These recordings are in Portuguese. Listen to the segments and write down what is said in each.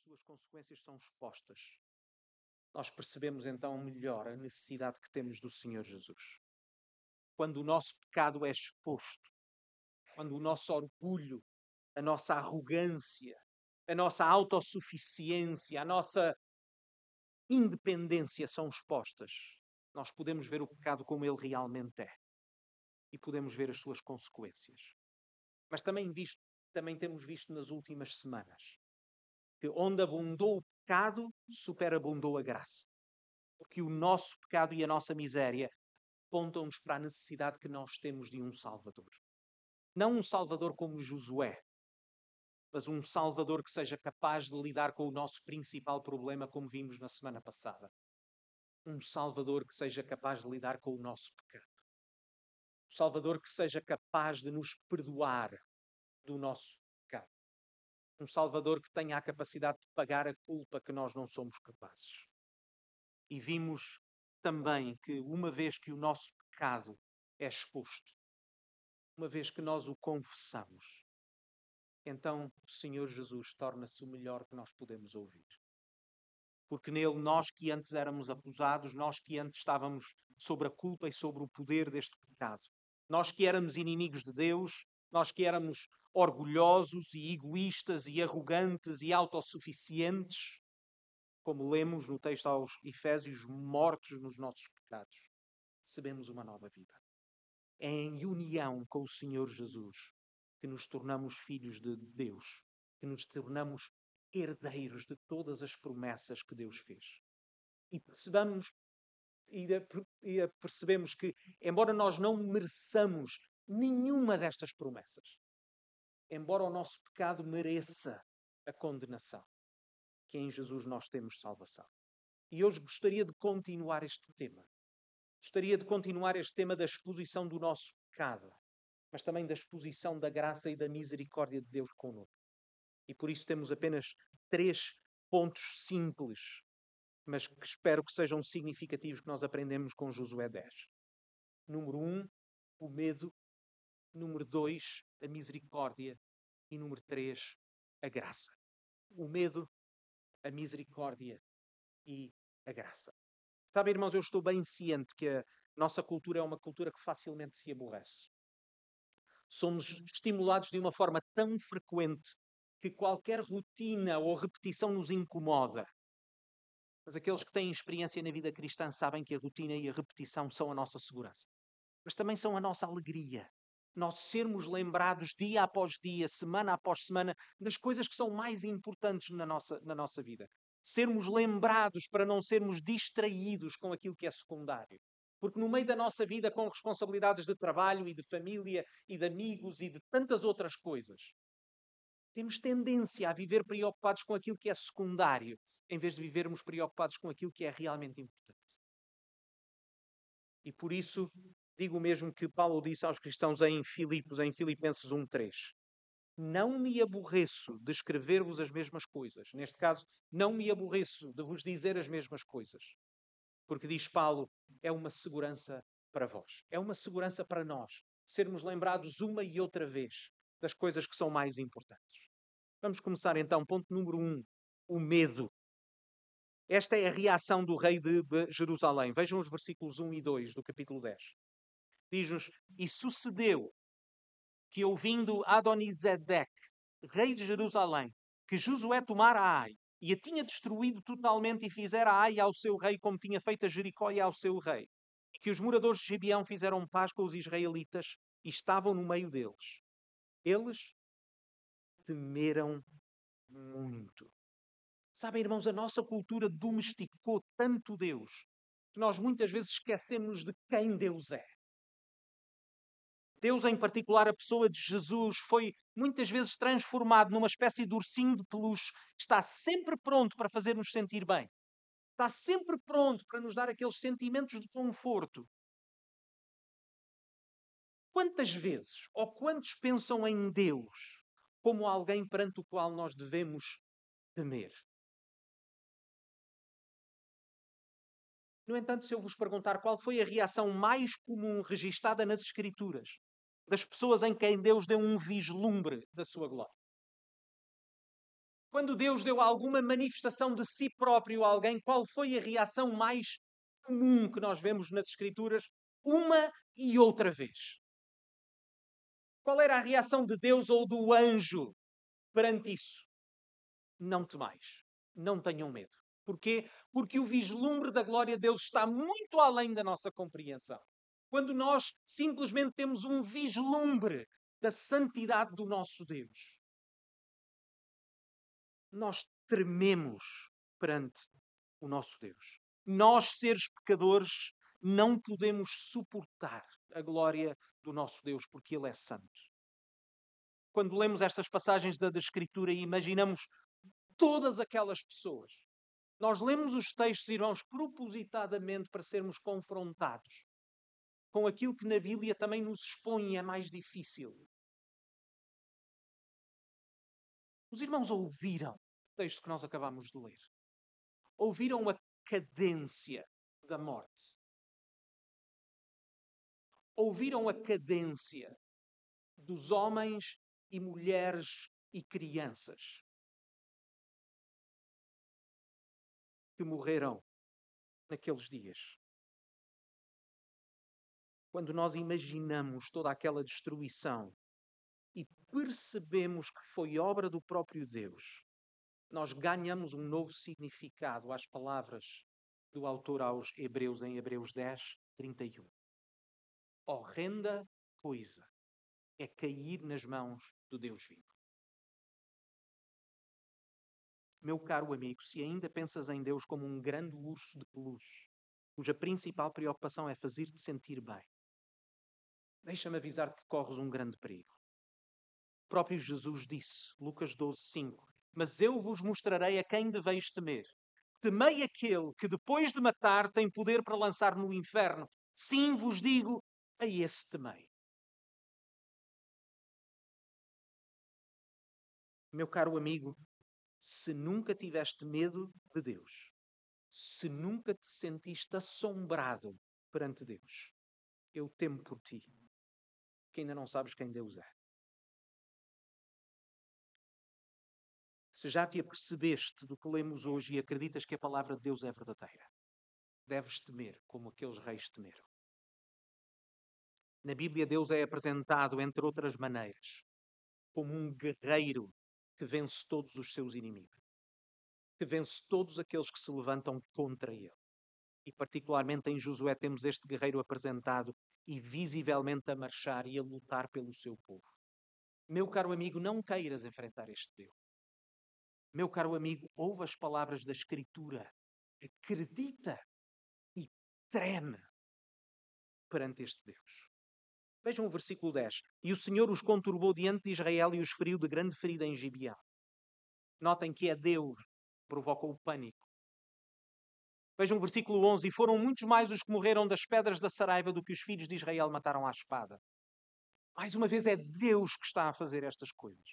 suas consequências são expostas, nós percebemos então melhor a necessidade que temos do Senhor Jesus. Quando o nosso pecado é exposto, quando o nosso orgulho, a nossa arrogância, a nossa autossuficiência, a nossa independência são expostas, nós podemos ver o pecado como ele realmente é e podemos ver as suas consequências. Mas também, visto, também temos visto nas últimas semanas que onde abundou o pecado, superabundou a graça. Porque o nosso pecado e a nossa miséria apontam-nos para a necessidade que nós temos de um Salvador. Não um Salvador como Josué, mas um Salvador que seja capaz de lidar com o nosso principal problema, como vimos na semana passada. Um Salvador que seja capaz de lidar com o nosso pecado. Um Salvador que seja capaz de nos perdoar do nosso. Um Salvador que tenha a capacidade de pagar a culpa que nós não somos capazes. E vimos também que, uma vez que o nosso pecado é exposto, uma vez que nós o confessamos, então o Senhor Jesus torna-se o melhor que nós podemos ouvir. Porque nele, nós que antes éramos acusados, nós que antes estávamos sobre a culpa e sobre o poder deste pecado, nós que éramos inimigos de Deus, nós que éramos orgulhosos e egoístas e arrogantes e autossuficientes, como lemos no texto aos Efésios, mortos nos nossos pecados, recebemos uma nova vida. É em união com o Senhor Jesus que nos tornamos filhos de Deus, que nos tornamos herdeiros de todas as promessas que Deus fez. E percebamos e percebemos que, embora nós não mereçamos nenhuma destas promessas, embora o nosso pecado mereça a condenação, que em Jesus nós temos salvação. E hoje gostaria de continuar este tema. Gostaria de continuar este tema da exposição do nosso pecado mas também da exposição da graça e da misericórdia de Deus conosco. E por isso temos apenas três pontos simples, mas que espero que sejam significativos que nós aprendemos com Josué 10. Número um, o medo. Número dois, a misericórdia. E número três, a graça. O medo, a misericórdia e a graça. Sabe, irmãos, eu estou bem ciente que a nossa cultura é uma cultura que facilmente se aborrece. Somos estimulados de uma forma tão frequente que qualquer rotina ou repetição nos incomoda. Mas aqueles que têm experiência na vida cristã sabem que a rotina e a repetição são a nossa segurança. Mas também são a nossa alegria. Nós sermos lembrados dia após dia, semana após semana, das coisas que são mais importantes na nossa, na nossa vida. Sermos lembrados para não sermos distraídos com aquilo que é secundário. Porque no meio da nossa vida, com responsabilidades de trabalho e de família e de amigos e de tantas outras coisas, temos tendência a viver preocupados com aquilo que é secundário, em vez de vivermos preocupados com aquilo que é realmente importante. E por isso, digo mesmo que Paulo disse aos cristãos em Filipos, em Filipenses 1:3. Não me aborreço de escrever-vos as mesmas coisas. Neste caso, não me aborreço de vos dizer as mesmas coisas. Porque diz Paulo, é uma segurança para vós, é uma segurança para nós, sermos lembrados uma e outra vez das coisas que são mais importantes. Vamos começar então, ponto número um, o medo. Esta é a reação do rei de Jerusalém. Vejam os versículos 1 e 2 do capítulo 10. Diz-nos: E sucedeu que, ouvindo Adonisedec, rei de Jerusalém, que Josué tomara Ai e a tinha destruído totalmente e fizera Ai ao seu rei como tinha feito a Jericó e ao seu rei. E que os moradores de Gibeão fizeram paz com os israelitas e estavam no meio deles. Eles temeram muito. Sabem, irmãos, a nossa cultura domesticou tanto Deus que nós muitas vezes esquecemos de quem Deus é. Deus, em particular, a pessoa de Jesus, foi muitas vezes transformado numa espécie de ursinho de peluche, está sempre pronto para fazer-nos sentir bem. Está sempre pronto para nos dar aqueles sentimentos de conforto. Quantas vezes ou quantos pensam em Deus como alguém perante o qual nós devemos temer? No entanto, se eu vos perguntar qual foi a reação mais comum registada nas Escrituras das pessoas em quem Deus deu um vislumbre da sua glória. Quando Deus deu alguma manifestação de si próprio a alguém, qual foi a reação mais comum que nós vemos nas Escrituras? Uma e outra vez. Qual era a reação de Deus ou do anjo perante isso? Não temais, não tenham medo. Porquê? Porque o vislumbre da glória de Deus está muito além da nossa compreensão. Quando nós simplesmente temos um vislumbre da santidade do nosso Deus, nós trememos perante o nosso Deus. Nós, seres pecadores, não podemos suportar a glória do nosso Deus, porque Ele é santo. Quando lemos estas passagens da, da Escritura e imaginamos todas aquelas pessoas, nós lemos os textos, irmãos, propositadamente para sermos confrontados com aquilo que na Bíblia também nos expõe é mais difícil. Os irmãos ouviram o texto que nós acabamos de ler. Ouviram a cadência da morte. Ouviram a cadência dos homens e mulheres e crianças que morreram naqueles dias. Quando nós imaginamos toda aquela destruição e percebemos que foi obra do próprio Deus, nós ganhamos um novo significado às palavras do autor aos Hebreus, em Hebreus 10, 31. Horrenda coisa é cair nas mãos do Deus vivo. Meu caro amigo, se ainda pensas em Deus como um grande urso de peluche, cuja principal preocupação é fazer-te sentir bem, deixa-me avisar-te que corres um grande perigo próprio Jesus disse, Lucas 12, 5: Mas eu vos mostrarei a quem deveis temer. Temei aquele que depois de matar tem poder para lançar no inferno. Sim, vos digo, a esse temei. Meu caro amigo, se nunca tiveste medo de Deus, se nunca te sentiste assombrado perante Deus, eu temo por ti, que ainda não sabes quem Deus é. Se já te apercebeste do que lemos hoje e acreditas que a palavra de Deus é verdadeira, deves temer como aqueles reis temeram. Na Bíblia, Deus é apresentado, entre outras maneiras, como um guerreiro que vence todos os seus inimigos, que vence todos aqueles que se levantam contra ele. E, particularmente em Josué, temos este guerreiro apresentado e visivelmente a marchar e a lutar pelo seu povo. Meu caro amigo, não queiras enfrentar este Deus. Meu caro amigo, ouve as palavras da Escritura, acredita e treme perante este Deus. Vejam o versículo 10. E o Senhor os conturbou diante de Israel e os feriu de grande ferida em Gibeão. Notem que é Deus que provoca o pânico. Vejam o versículo 11. E foram muitos mais os que morreram das pedras da Saraiva do que os filhos de Israel mataram à espada. Mais uma vez é Deus que está a fazer estas coisas.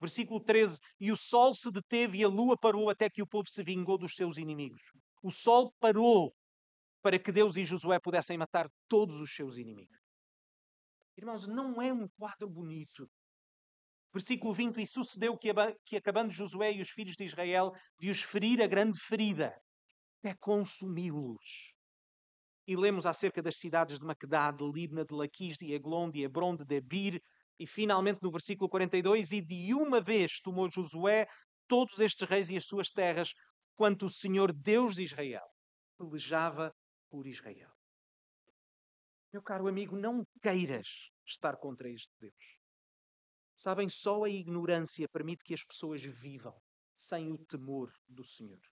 Versículo 13: E o sol se deteve e a lua parou até que o povo se vingou dos seus inimigos. O sol parou para que Deus e Josué pudessem matar todos os seus inimigos. Irmãos, não é um quadro bonito. Versículo 20: E sucedeu que, que acabando Josué e os filhos de Israel de os ferir a grande ferida, até consumi-los. E lemos acerca das cidades de Maquedá, de Libna, de Laquis, de Eglon, de Hebron, de Debir, e finalmente no versículo 42, e de uma vez tomou Josué todos estes reis e as suas terras, quanto o Senhor Deus de Israel pelejava por Israel. Meu caro amigo, não queiras estar contra este Deus. Sabem, só a ignorância permite que as pessoas vivam sem o temor do Senhor.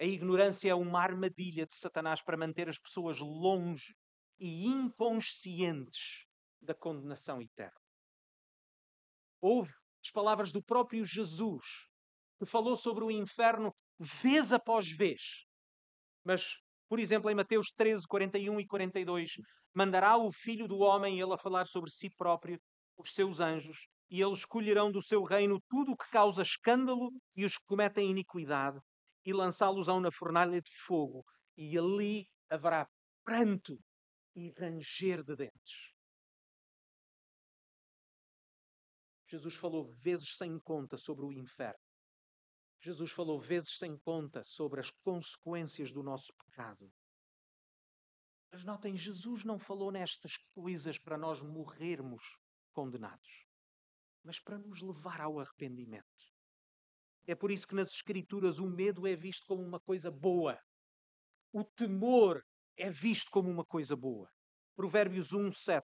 A ignorância é uma armadilha de Satanás para manter as pessoas longe e inconscientes da condenação eterna. Houve as palavras do próprio Jesus, que falou sobre o inferno vez após vez. Mas, por exemplo, em Mateus 13, 41 e 42, mandará o Filho do Homem ele a falar sobre si próprio, os seus anjos, e eles escolherão do seu reino tudo o que causa escândalo e os que cometem iniquidade, e lançá-los-ão na fornalha de fogo, e ali haverá pranto e ranger de dentes. Jesus falou vezes sem conta sobre o inferno. Jesus falou vezes sem conta sobre as consequências do nosso pecado. Mas notem, Jesus não falou nestas coisas para nós morrermos condenados, mas para nos levar ao arrependimento. É por isso que nas Escrituras o medo é visto como uma coisa boa. O temor é visto como uma coisa boa. Provérbios 1, 7.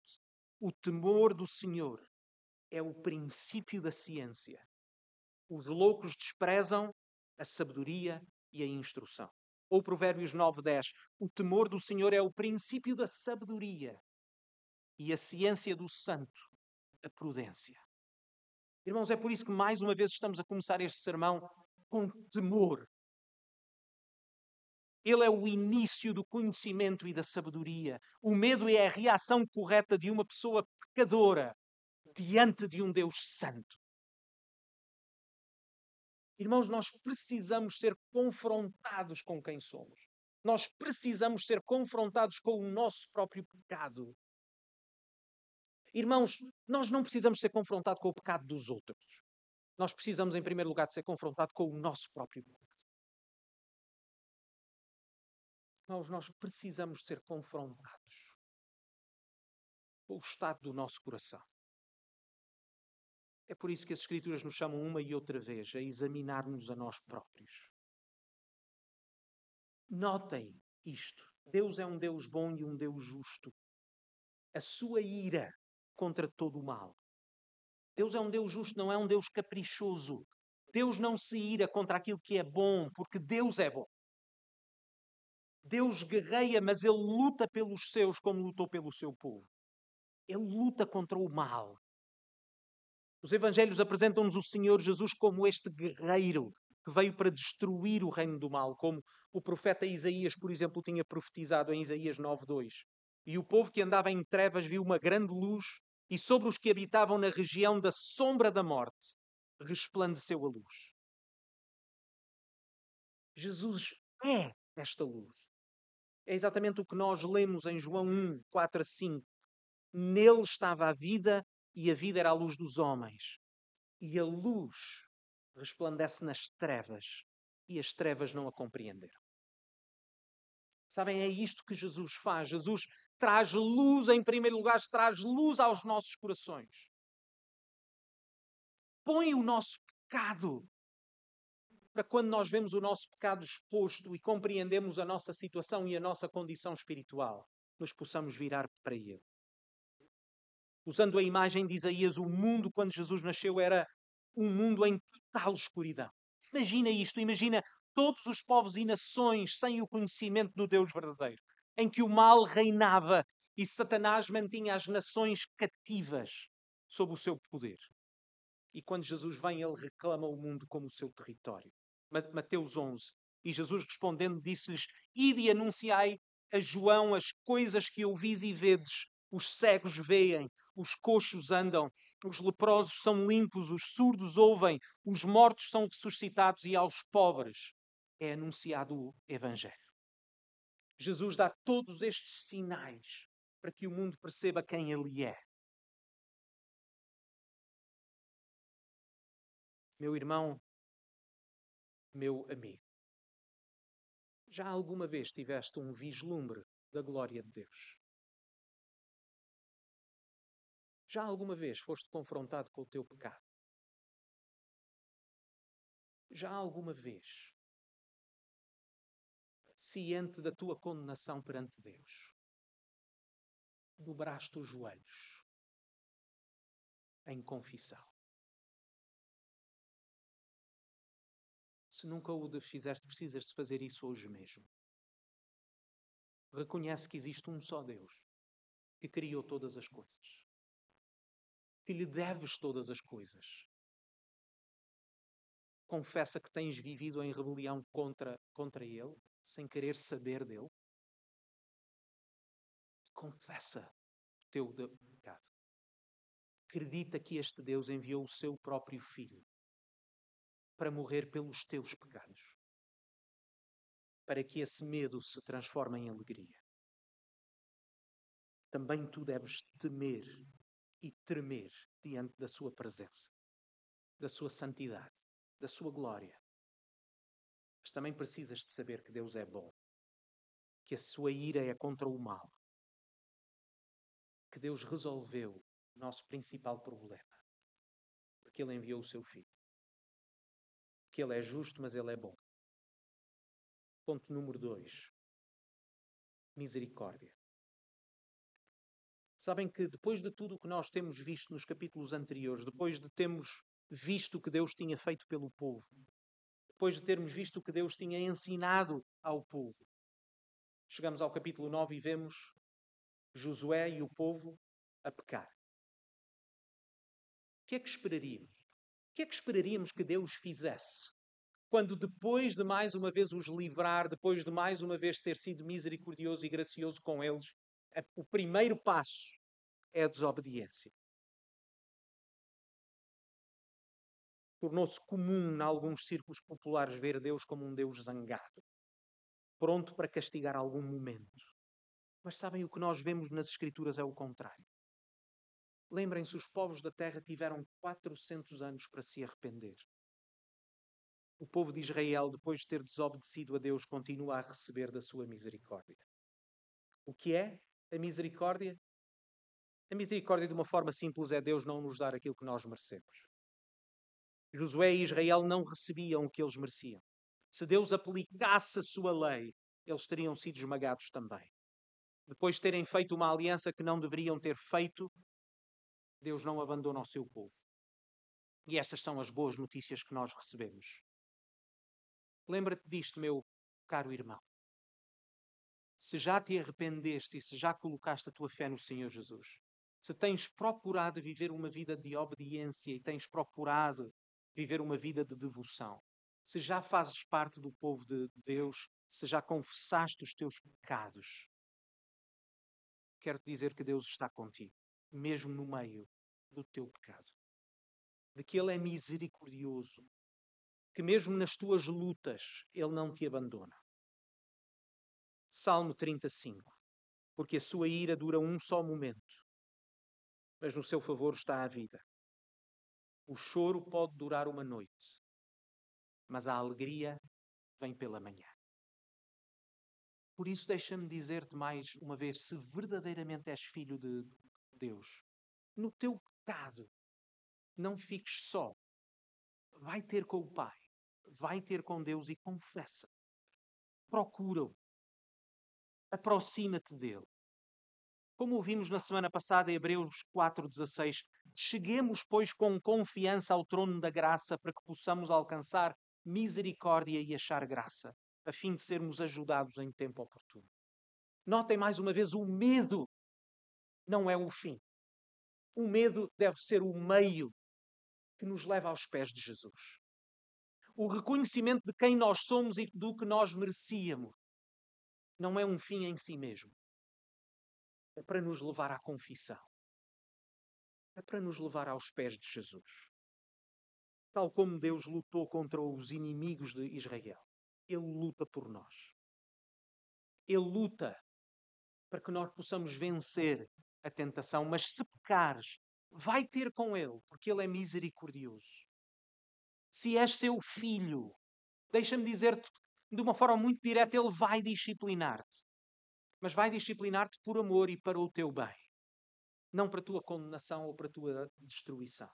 O temor do Senhor é o princípio da ciência. Os loucos desprezam a sabedoria e a instrução. Ou Provérbios 9, 10. O temor do Senhor é o princípio da sabedoria e a ciência do santo, a prudência. Irmãos, é por isso que mais uma vez estamos a começar este sermão com temor. Ele é o início do conhecimento e da sabedoria. O medo é a reação correta de uma pessoa pecadora diante de um Deus santo. Irmãos, nós precisamos ser confrontados com quem somos. Nós precisamos ser confrontados com o nosso próprio pecado. Irmãos, nós não precisamos ser confrontados com o pecado dos outros. Nós precisamos, em primeiro lugar, de ser confrontados com o nosso próprio pecado. Irmãos, nós precisamos ser confrontados com o estado do nosso coração. É por isso que as Escrituras nos chamam uma e outra vez a examinarmos a nós próprios. Notem isto: Deus é um Deus bom e um Deus justo. A sua ira contra todo o mal. Deus é um Deus justo, não é um Deus caprichoso. Deus não se ira contra aquilo que é bom, porque Deus é bom. Deus guerreia, mas ele luta pelos seus como lutou pelo seu povo. Ele luta contra o mal. Os evangelhos apresentam-nos o Senhor Jesus como este guerreiro que veio para destruir o reino do mal, como o profeta Isaías, por exemplo, tinha profetizado em Isaías 9:2. E o povo que andava em trevas viu uma grande luz, e sobre os que habitavam na região da sombra da morte resplandeceu a luz. Jesus é esta luz. É exatamente o que nós lemos em João 1, 4 a 5. Nele estava a vida e a vida era a luz dos homens. E a luz resplandece nas trevas e as trevas não a compreenderam. Sabem, é isto que Jesus faz. Jesus traz luz, em primeiro lugar, traz luz aos nossos corações. Põe o nosso pecado para quando nós vemos o nosso pecado exposto e compreendemos a nossa situação e a nossa condição espiritual, nos possamos virar para Ele usando a imagem de Isaías, o mundo quando Jesus nasceu era um mundo em total escuridão. Imagina isto, imagina todos os povos e nações sem o conhecimento do Deus verdadeiro, em que o mal reinava e Satanás mantinha as nações cativas sob o seu poder. E quando Jesus vem, ele reclama o mundo como o seu território. Mateus 11. E Jesus respondendo disse-lhes: Ide e anunciai a João as coisas que ouvis e vedes, os cegos veem, os coxos andam, os leprosos são limpos, os surdos ouvem, os mortos são ressuscitados e aos pobres é anunciado o Evangelho. Jesus dá todos estes sinais para que o mundo perceba quem Ele é. Meu irmão, meu amigo, já alguma vez tiveste um vislumbre da glória de Deus? Já alguma vez foste confrontado com o teu pecado? Já alguma vez, ciente da tua condenação perante Deus, dobraste os joelhos em confissão? Se nunca o fizeste, precisas de fazer isso hoje mesmo. Reconhece que existe um só Deus que criou todas as coisas que lhe deves todas as coisas. Confessa que tens vivido em rebelião contra, contra Ele, sem querer saber dele. Confessa o teu pecado. Acredita que este Deus enviou o seu próprio Filho para morrer pelos teus pecados, para que esse medo se transforme em alegria. Também tu deves temer e tremer diante da sua presença, da sua santidade, da sua glória, Mas também precisas de saber que Deus é bom, que a sua ira é contra o mal, que Deus resolveu o nosso principal problema, porque Ele enviou o seu Filho. Que Ele é justo, mas Ele é bom. Ponto número dois: misericórdia. Sabem que depois de tudo o que nós temos visto nos capítulos anteriores, depois de termos visto o que Deus tinha feito pelo povo, depois de termos visto o que Deus tinha ensinado ao povo. Chegamos ao capítulo 9 e vemos Josué e o povo a pecar. O que é que esperaríamos? O que é que esperaríamos que Deus fizesse? Quando depois de mais uma vez os livrar, depois de mais uma vez ter sido misericordioso e gracioso com eles, o primeiro passo é a desobediência. Tornou-se comum, em alguns círculos populares, ver Deus como um Deus zangado, pronto para castigar algum momento. Mas sabem o que nós vemos nas Escrituras é o contrário. Lembrem-se, os povos da terra tiveram 400 anos para se arrepender. O povo de Israel, depois de ter desobedecido a Deus, continua a receber da sua misericórdia. O que é a misericórdia? A misericórdia, de uma forma simples, é Deus não nos dar aquilo que nós merecemos. Josué e Israel não recebiam o que eles mereciam. Se Deus aplicasse a sua lei, eles teriam sido esmagados também. Depois de terem feito uma aliança que não deveriam ter feito, Deus não abandona o seu povo. E estas são as boas notícias que nós recebemos. Lembra-te disto, meu caro irmão. Se já te arrependeste e se já colocaste a tua fé no Senhor Jesus, se tens procurado viver uma vida de obediência e tens procurado viver uma vida de devoção. Se já fazes parte do povo de Deus, se já confessaste os teus pecados, quero dizer que Deus está contigo, mesmo no meio do teu pecado. De que Ele é misericordioso, que mesmo nas tuas lutas Ele não te abandona. Salmo 35. Porque a sua ira dura um só momento, mas no seu favor está a vida. O choro pode durar uma noite, mas a alegria vem pela manhã. Por isso, deixa-me dizer-te mais uma vez: se verdadeiramente és filho de Deus, no teu pecado, não fiques só. Vai ter com o Pai, vai ter com Deus e confessa. Procura-o. Aproxima-te dele. Como ouvimos na semana passada em Hebreus 4,16, cheguemos, pois, com confiança ao trono da graça para que possamos alcançar misericórdia e achar graça, a fim de sermos ajudados em tempo oportuno. Notem mais uma vez: o medo não é o fim. O medo deve ser o meio que nos leva aos pés de Jesus. O reconhecimento de quem nós somos e do que nós merecíamos não é um fim em si mesmo é para nos levar à confissão. É para nos levar aos pés de Jesus. Tal como Deus lutou contra os inimigos de Israel, Ele luta por nós. Ele luta para que nós possamos vencer a tentação, mas se pecares, vai ter com Ele, porque Ele é misericordioso. Se és seu filho, deixa-me dizer-te de uma forma muito direta, Ele vai disciplinar-te mas vai disciplinar-te por amor e para o teu bem, não para a tua condenação ou para a tua destruição.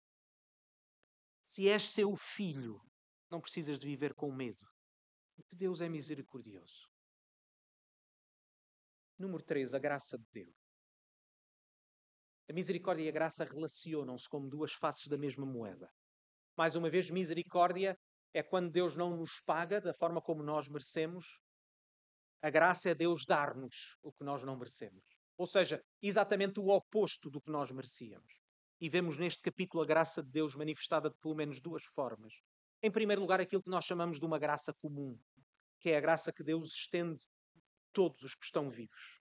Se és seu filho, não precisas de viver com medo, porque Deus é misericordioso. Número 3, a graça de Deus. A misericórdia e a graça relacionam-se como duas faces da mesma moeda. Mais uma vez, misericórdia é quando Deus não nos paga da forma como nós merecemos, a graça é Deus dar-nos o que nós não merecemos. Ou seja, exatamente o oposto do que nós merecíamos. E vemos neste capítulo a graça de Deus manifestada de pelo menos duas formas. Em primeiro lugar, aquilo que nós chamamos de uma graça comum, que é a graça que Deus estende a todos os que estão vivos.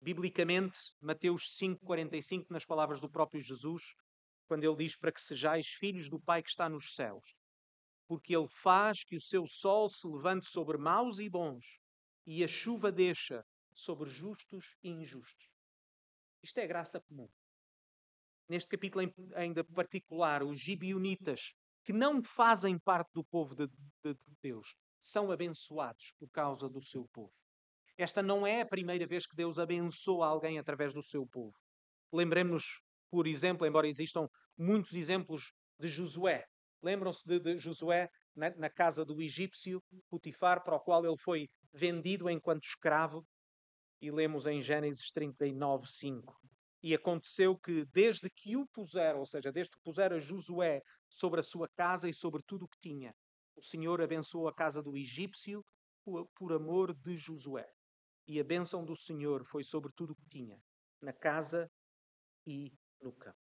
Biblicamente, Mateus 5,45, nas palavras do próprio Jesus, quando ele diz para que sejais filhos do Pai que está nos céus, porque ele faz que o seu sol se levante sobre maus e bons e a chuva deixa sobre justos e injustos. Isto é graça comum. Neste capítulo ainda particular, os gibionitas, que não fazem parte do povo de, de, de Deus, são abençoados por causa do seu povo. Esta não é a primeira vez que Deus abençoa alguém através do seu povo. Lembremos-nos, por exemplo, embora existam muitos exemplos de Josué. Lembram-se de, de, Josué na, na casa do egípcio Putifar, para o qual ele foi vendido enquanto escravo? E lemos em Gênesis 39, 5. E aconteceu que, desde que o puseram, ou seja, desde que puseram Josué sobre a sua casa e sobre tudo o que tinha, o Senhor abençoou a casa do egípcio por amor de Josué. E a bênção do Senhor foi sobre tudo o que tinha, na casa e no campo.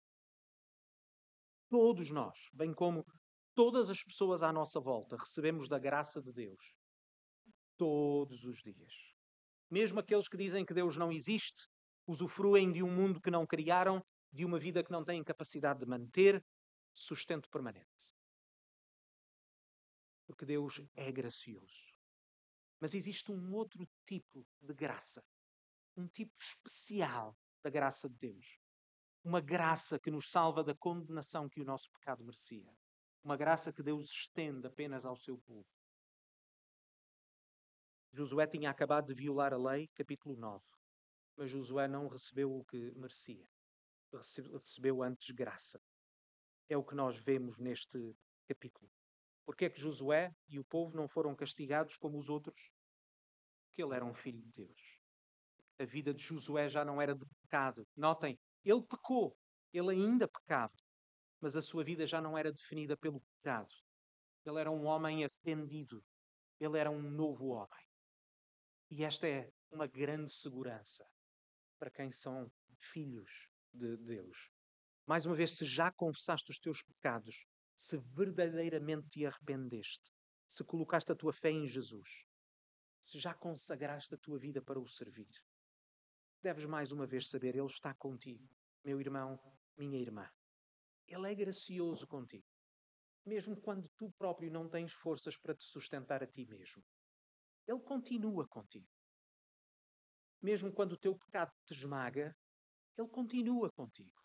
Todos nós, bem como todas as pessoas à nossa volta, recebemos da graça de Deus todos os dias. Mesmo aqueles que dizem que Deus não existe, usufruem de um mundo que não criaram, de uma vida que não têm capacidade de manter sustento permanente. Porque Deus é gracioso. Mas existe um outro tipo de graça, um tipo especial da graça de Deus. Uma graça que nos salva da condenação que o nosso pecado merecia. Uma graça que Deus estende apenas ao seu povo. Josué tinha acabado de violar a lei, capítulo 9 mas Josué não recebeu o que merecia. Recebeu antes graça. É o que nós vemos neste capítulo. Porque é que Josué e o povo não foram castigados como os outros? Porque ele era um filho de Deus. A vida de Josué já não era de pecado. Notem, ele pecou, ele ainda pecava, mas a sua vida já não era definida pelo pecado. Ele era um homem arrependido. Ele era um novo homem. E esta é uma grande segurança para quem são filhos de Deus. Mais uma vez, se já confessaste os teus pecados, se verdadeiramente te arrependeste, se colocaste a tua fé em Jesus, se já consagraste a tua vida para o servir, deves mais uma vez saber, Ele está contigo, meu irmão, minha irmã. Ele é gracioso contigo, mesmo quando tu próprio não tens forças para te sustentar a ti mesmo. Ele continua contigo. Mesmo quando o teu pecado te esmaga, ele continua contigo.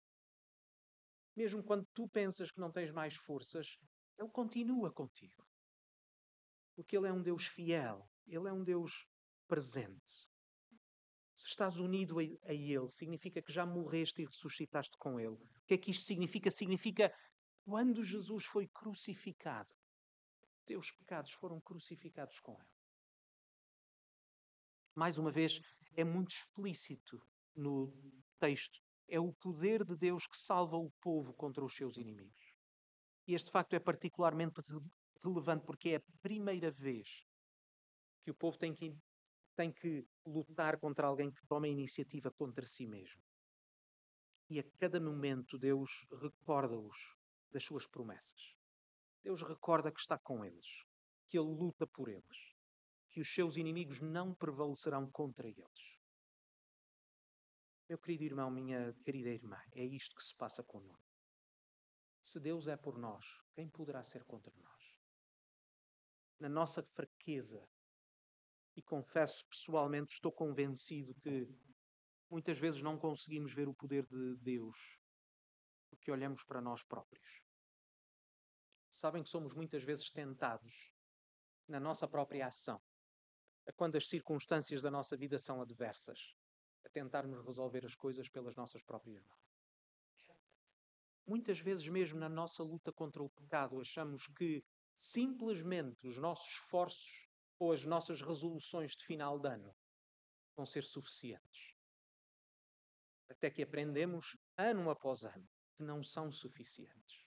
Mesmo quando tu pensas que não tens mais forças, ele continua contigo. Porque ele é um Deus fiel, ele é um Deus presente. Se estás unido a, Ele, significa que já morreste e ressuscitaste com Ele. O que é que isto significa? Significa quando Jesus foi crucificado, teus pecados foram crucificados com Ele. Mais uma vez, é muito explícito no texto. É o poder de Deus que salva o povo contra os seus inimigos. E este facto é particularmente relevante porque é a primeira vez que o povo tem que, tem que lutar contra alguém que toma a iniciativa contra si mesmo. E a cada momento Deus recorda-os das suas promessas. Deus recorda que está com eles, que Ele luta por eles que os seus inimigos não prevalecerão contra eles. Meu querido irmão, minha querida irmã, é isto que se passa connosco. Se Deus é por nós, quem poderá ser contra nós? Na nossa fraqueza, e confesso pessoalmente, estou convencido que muitas vezes não conseguimos ver o poder de Deus porque olhamos para nós próprios. Sabem que somos muitas vezes tentados na nossa própria ação a quando as circunstâncias da nossa vida são adversas, a tentarmos resolver as coisas pelas nossas próprias mãos. Muitas vezes, mesmo na nossa luta contra o pecado, achamos que simplesmente os nossos esforços ou as nossas resoluções de final de ano vão ser suficientes. Até que aprendemos, ano após ano, que não são suficientes.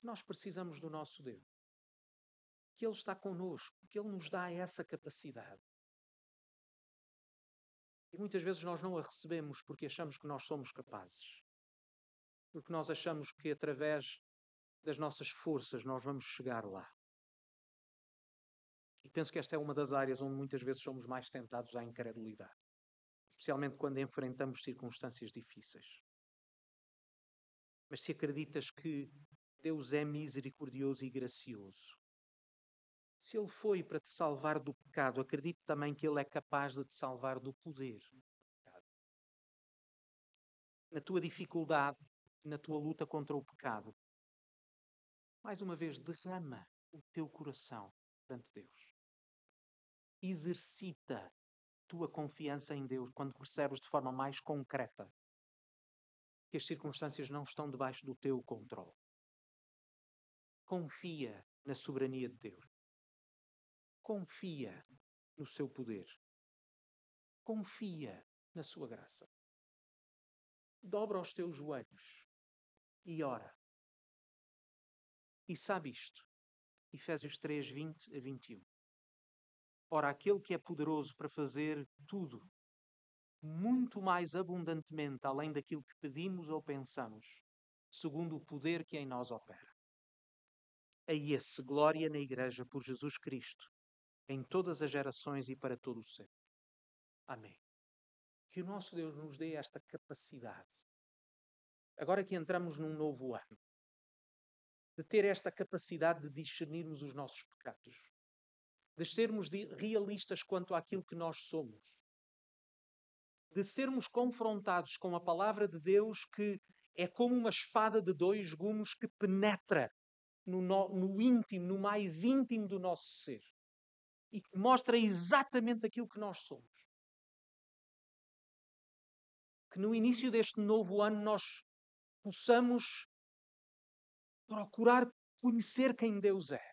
Nós precisamos do nosso Deus que Ele está connosco, que Ele nos dá essa capacidade. E muitas vezes nós não a recebemos porque achamos que nós somos capazes. Porque nós achamos que através das nossas forças nós vamos chegar lá. E penso que esta é uma das áreas onde muitas vezes somos mais tentados à incredulidade. Especialmente quando enfrentamos circunstâncias difíceis. Mas se acreditas que Deus é misericordioso e gracioso, se Ele foi para te salvar do pecado, acredite também que Ele é capaz de te salvar do poder. Na tua dificuldade, na tua luta contra o pecado, mais uma vez, derrama o teu coração perante Deus. Exercita tua confiança em Deus quando percebes de forma mais concreta que as circunstâncias não estão debaixo do teu controle. Confia na soberania de Deus. Confia no seu poder. Confia na sua graça. Dobra os teus joelhos e ora. E sabe isto. Efésios 3, 20 a 21. Ora, aquele que é poderoso para fazer tudo, muito mais abundantemente além daquilo que pedimos ou pensamos, segundo o poder que em nós opera. A esse glória na Igreja por Jesus Cristo, em todas as gerações e para todo o sempre. Amém. Que o nosso Deus nos dê esta capacidade, agora que entramos num novo ano, de ter esta capacidade de discernirmos os nossos pecados de sermos realistas quanto àquilo que nós somos, de sermos confrontados com a palavra de Deus que é como uma espada de dois gumes que penetra no, no, no íntimo, no mais íntimo do nosso ser e que mostra exatamente aquilo que nós somos. Que no início deste novo ano nós possamos procurar conhecer quem Deus é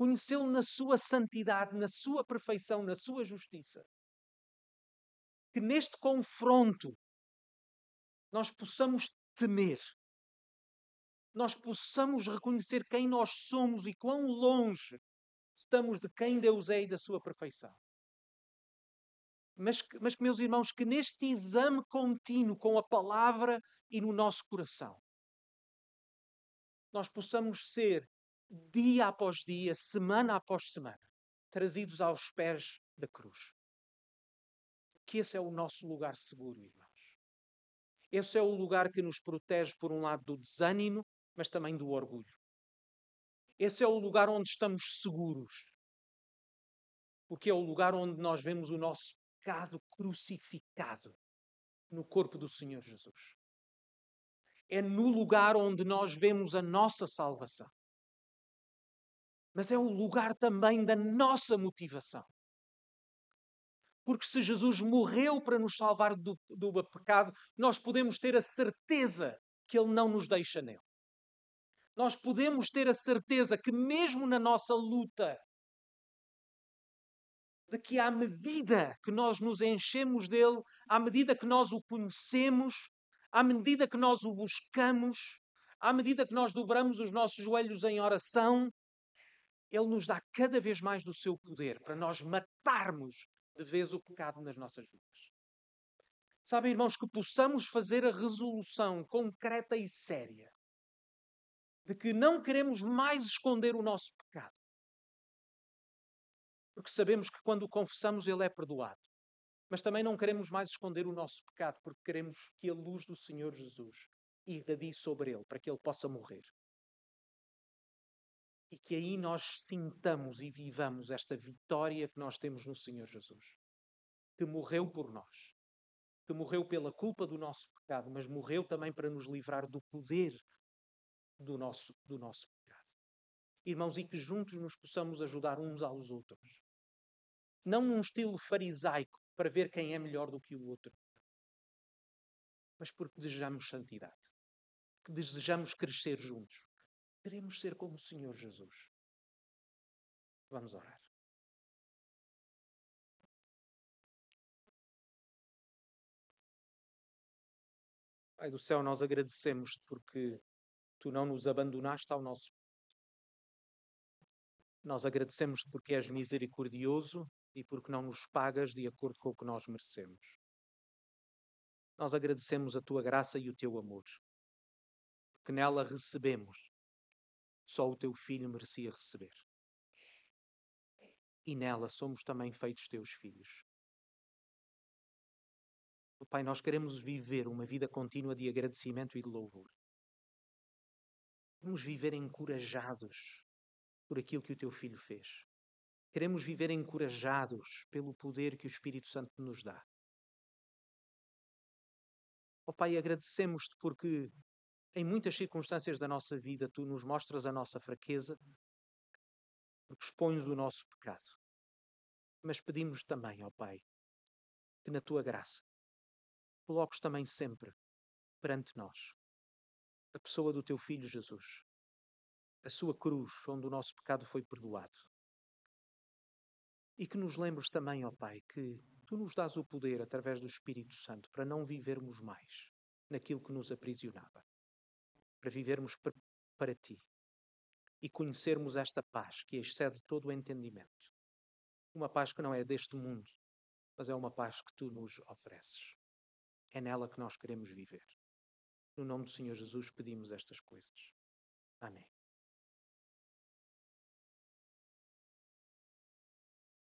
conhecê-lo na sua santidade, na sua perfeição, na sua justiça. Que neste confronto nós possamos temer, nós possamos reconhecer quem nós somos e quão longe estamos de quem Deus é e da sua perfeição. Mas, mas, meus irmãos, que neste exame contínuo com a palavra e no nosso coração, nós possamos ser dia após dia, semana após semana, trazidos aos pés da cruz. Que esse é o nosso lugar seguro, irmãos. Esse é o lugar que nos protege, por um lado, do desânimo, mas também do orgulho. Esse é o lugar onde estamos seguros. Porque é o lugar onde nós vemos o nosso pecado crucificado no corpo do Senhor Jesus. É no lugar onde nós vemos a nossa salvação mas é o lugar também da nossa motivação. Porque se Jesus morreu para nos salvar do, do pecado, nós podemos ter a certeza que Ele não nos deixa nele. Nós podemos ter a certeza que, mesmo na nossa luta, de que à medida que nós nos enchemos dele, à medida que nós o conhecemos, à medida que nós o buscamos, à medida que nós dobramos os nossos joelhos em oração, ele nos dá cada vez mais do seu poder para nós matarmos de vez o pecado nas nossas vidas. Sabem, irmãos, que possamos fazer a resolução concreta e séria de que não queremos mais esconder o nosso pecado. Porque sabemos que quando o confessamos, ele é perdoado. Mas também não queremos mais esconder o nosso pecado, porque queremos que a luz do Senhor Jesus irradie sobre ele, para que ele possa morrer e que aí nós sintamos e vivamos esta vitória que nós temos no Senhor Jesus, que morreu por nós, que morreu pela culpa do nosso pecado, mas morreu também para nos livrar do poder do nosso, do nosso pecado. Irmãos, e que juntos nos possamos ajudar uns aos outros. Não num estilo farisaico para ver quem é melhor do que o outro, mas porque desejamos santidade, que desejamos crescer juntos Queremos ser como o Senhor Jesus. Vamos orar. Pai do céu, nós agradecemos-te porque tu não nos abandonaste ao nosso. Nós agradecemos-te porque és misericordioso e porque não nos pagas de acordo com o que nós merecemos. Nós agradecemos a tua graça e o teu amor, porque nela recebemos só o teu filho merecia receber. E nela somos também feitos teus filhos. Pai, nós queremos viver uma vida contínua de agradecimento e de louvor. Queremos viver encorajados por aquilo que o teu filho fez. Queremos viver encorajados pelo poder que o Espírito Santo nos dá. Ó oh, Pai, agradecemos-te porque em muitas circunstâncias da nossa vida, tu nos mostras a nossa fraqueza, porque expões o nosso pecado. Mas pedimos também, ó Pai, que na tua graça coloques também sempre perante nós a pessoa do teu Filho Jesus, a sua cruz, onde o nosso pecado foi perdoado. E que nos lembres também, ó Pai, que tu nos dás o poder através do Espírito Santo para não vivermos mais naquilo que nos aprisionava, para vivermos para ti e conhecermos esta paz que excede todo o entendimento. Uma paz que não é deste mundo, mas é uma paz que tu nos ofereces. É nela que nós queremos viver. No nome do Senhor Jesus pedimos estas coisas. Amém.